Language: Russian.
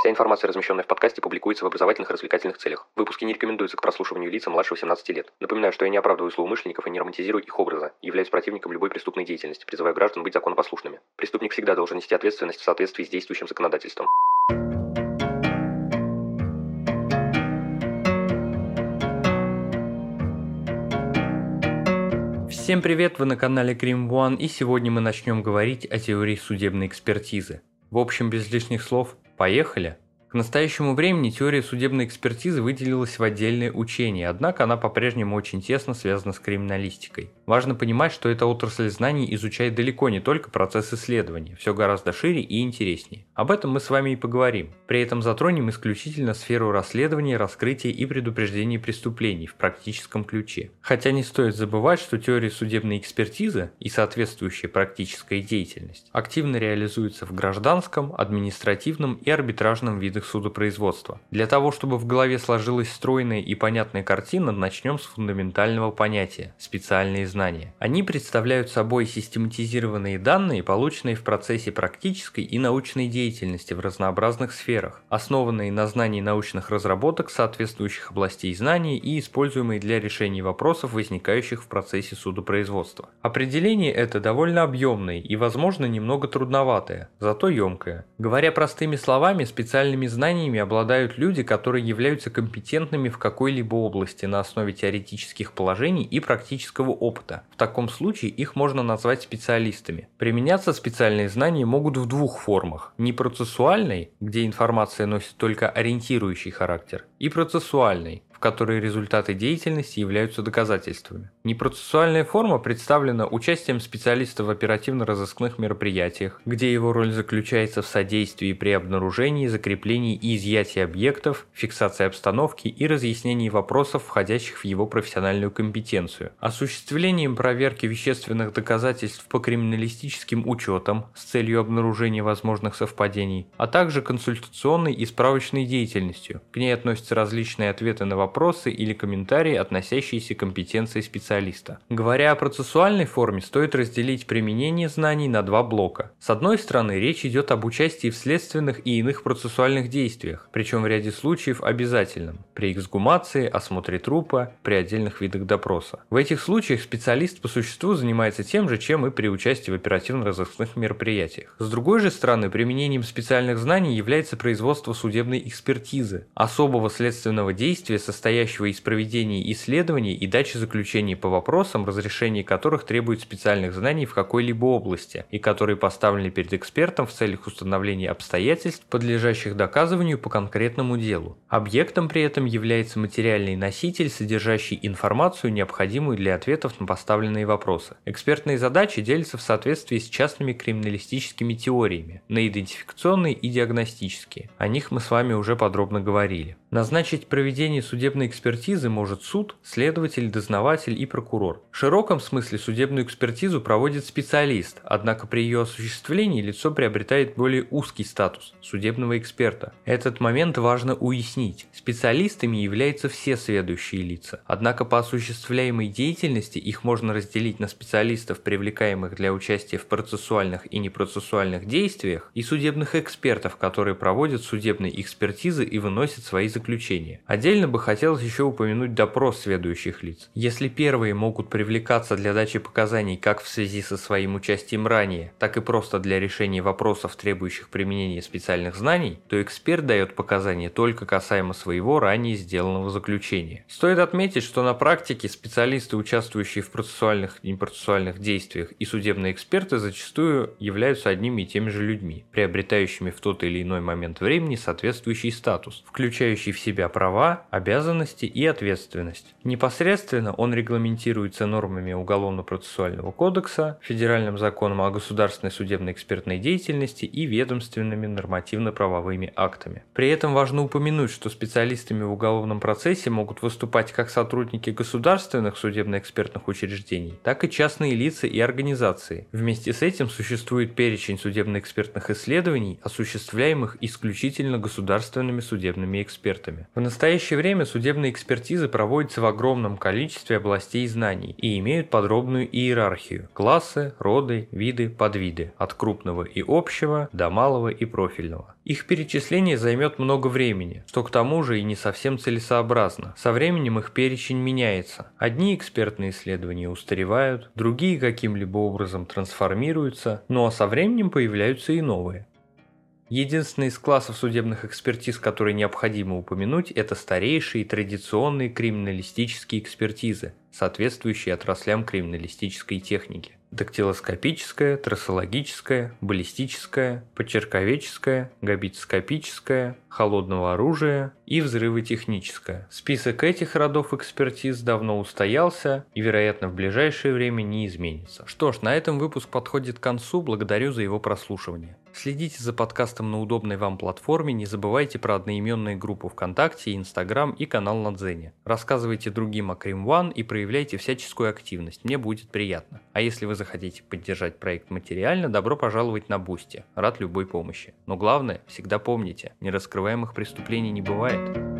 Вся информация, размещенная в подкасте, публикуется в образовательных и развлекательных целях. Выпуски не рекомендуются к прослушиванию лица младше 18 лет. Напоминаю, что я не оправдываю злоумышленников и не романтизирую их образа, являюсь противником любой преступной деятельности, призываю граждан быть законопослушными. Преступник всегда должен нести ответственность в соответствии с действующим законодательством. Всем привет, вы на канале Крим One, и сегодня мы начнем говорить о теории судебной экспертизы. В общем, без лишних слов, Поехали! К настоящему времени теория судебной экспертизы выделилась в отдельное учение, однако она по-прежнему очень тесно связана с криминалистикой. Важно понимать, что эта отрасль знаний изучает далеко не только процесс исследования, все гораздо шире и интереснее. Об этом мы с вами и поговорим. При этом затронем исключительно сферу расследования, раскрытия и предупреждения преступлений в практическом ключе. Хотя не стоит забывать, что теория судебной экспертизы и соответствующая практическая деятельность активно реализуется в гражданском, административном и арбитражном видах видах судопроизводства. Для того, чтобы в голове сложилась стройная и понятная картина, начнем с фундаментального понятия – специальные знания. Они представляют собой систематизированные данные, полученные в процессе практической и научной деятельности в разнообразных сферах, основанные на знании научных разработок соответствующих областей знаний и используемые для решения вопросов, возникающих в процессе судопроизводства. Определение это довольно объемное и, возможно, немного трудноватое, зато емкое. Говоря простыми словами, специальными знаниями обладают люди, которые являются компетентными в какой-либо области на основе теоретических положений и практического опыта. В таком случае их можно назвать специалистами. Применяться специальные знания могут в двух формах. Не процессуальной, где информация носит только ориентирующий характер, и процессуальной, в которой результаты деятельности являются доказательствами. Непроцессуальная форма представлена участием специалиста в оперативно-розыскных мероприятиях, где его роль заключается в содействии при обнаружении, закреплении и изъятии объектов, фиксации обстановки и разъяснении вопросов, входящих в его профессиональную компетенцию, осуществлением проверки вещественных доказательств по криминалистическим учетам с целью обнаружения возможных совпадений, а также консультационной и справочной деятельностью. К ней относятся различные ответы на вопросы вопросы или комментарии, относящиеся к компетенции специалиста. Говоря о процессуальной форме, стоит разделить применение знаний на два блока. С одной стороны, речь идет об участии в следственных и иных процессуальных действиях, причем в ряде случаев обязательном, при эксгумации, осмотре трупа, при отдельных видах допроса. В этих случаях специалист по существу занимается тем же, чем и при участии в оперативно-розыскных мероприятиях. С другой же стороны, применением специальных знаний является производство судебной экспертизы, особого следственного действия со состоящего из проведения исследований и дачи заключений по вопросам, разрешение которых требует специальных знаний в какой-либо области, и которые поставлены перед экспертом в целях установления обстоятельств, подлежащих доказыванию по конкретному делу. Объектом при этом является материальный носитель, содержащий информацию, необходимую для ответов на поставленные вопросы. Экспертные задачи делятся в соответствии с частными криминалистическими теориями на идентификационные и диагностические. О них мы с вами уже подробно говорили. Назначить проведение судебной экспертизы может суд, следователь, дознаватель и прокурор. В широком смысле судебную экспертизу проводит специалист, однако при ее осуществлении лицо приобретает более узкий статус – судебного эксперта. Этот момент важно уяснить. Специалистами являются все следующие лица, однако по осуществляемой деятельности их можно разделить на специалистов, привлекаемых для участия в процессуальных и непроцессуальных действиях, и судебных экспертов, которые проводят судебные экспертизы и выносят свои заключения. Отдельно бы хотелось еще упомянуть допрос следующих лиц. Если первые могут привлекаться для дачи показаний как в связи со своим участием ранее, так и просто для решения вопросов, требующих применения специальных знаний, то эксперт дает показания только касаемо своего ранее сделанного заключения. Стоит отметить, что на практике специалисты, участвующие в процессуальных и непроцессуальных действиях, и судебные эксперты зачастую являются одними и теми же людьми, приобретающими в тот или иной момент времени соответствующий статус, включающий в себя права, обязанности и ответственность. Непосредственно он регламентируется нормами Уголовно-процессуального кодекса, Федеральным законом о государственной судебной экспертной деятельности и ведомственными нормативно-правовыми актами. При этом важно упомянуть, что специалистами в уголовном процессе могут выступать как сотрудники государственных судебно-экспертных учреждений, так и частные лица и организации. Вместе с этим существует перечень судебно-экспертных исследований, осуществляемых исключительно государственными судебными экспертами. В настоящее время судебные экспертизы проводятся в огромном количестве областей знаний и имеют подробную иерархию – классы, роды, виды, подвиды, от крупного и общего до малого и профильного. Их перечисление займет много времени, что к тому же и не совсем целесообразно. Со временем их перечень меняется. Одни экспертные исследования устаревают, другие каким-либо образом трансформируются, ну а со временем появляются и новые. Единственный из классов судебных экспертиз, который необходимо упомянуть, это старейшие традиционные криминалистические экспертизы, соответствующие отраслям криминалистической техники дактилоскопическая, трассологическая, баллистическая, почерковеческая, габитоскопическая, холодного оружия и взрывотехническая. Список этих родов экспертиз давно устоялся и, вероятно, в ближайшее время не изменится. Что ж, на этом выпуск подходит к концу, благодарю за его прослушивание. Следите за подкастом на удобной вам платформе, не забывайте про одноименные группы ВКонтакте, Инстаграм и канал на Дзене. Рассказывайте другим о Крим One и проявляйте всяческую активность, мне будет приятно. А если вы захотите поддержать проект материально, добро пожаловать на Boosty. Рад любой помощи. Но главное, всегда помните, нераскрываемых преступлений не бывает.